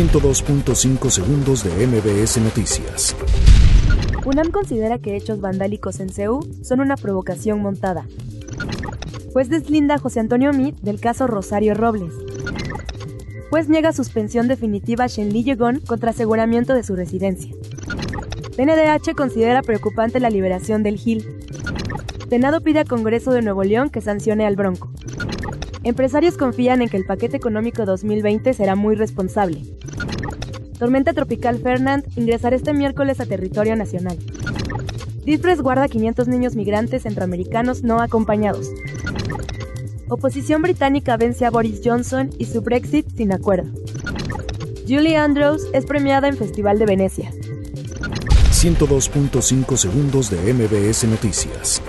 102.5 segundos de MBS Noticias. UNAM considera que hechos vandálicos en CEU son una provocación montada. Juez deslinda José Antonio Meade del caso Rosario Robles. Juez niega suspensión definitiva a Shenli Yegon contra aseguramiento de su residencia. PNDH considera preocupante la liberación del GIL. Senado pide a Congreso de Nuevo León que sancione al Bronco. Empresarios confían en que el paquete económico 2020 será muy responsable. Tormenta tropical Fernand ingresará este miércoles a territorio nacional. DIFRES guarda 500 niños migrantes centroamericanos no acompañados. Oposición británica vence a Boris Johnson y su Brexit sin acuerdo. Julie Andrews es premiada en Festival de Venecia. 102.5 segundos de MBS Noticias.